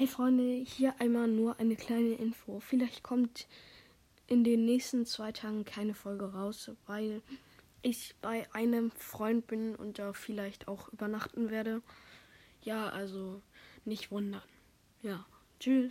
Hey Freunde, hier einmal nur eine kleine Info. Vielleicht kommt in den nächsten zwei Tagen keine Folge raus, weil ich bei einem Freund bin und da vielleicht auch übernachten werde. Ja, also nicht wundern. Ja, tschüss.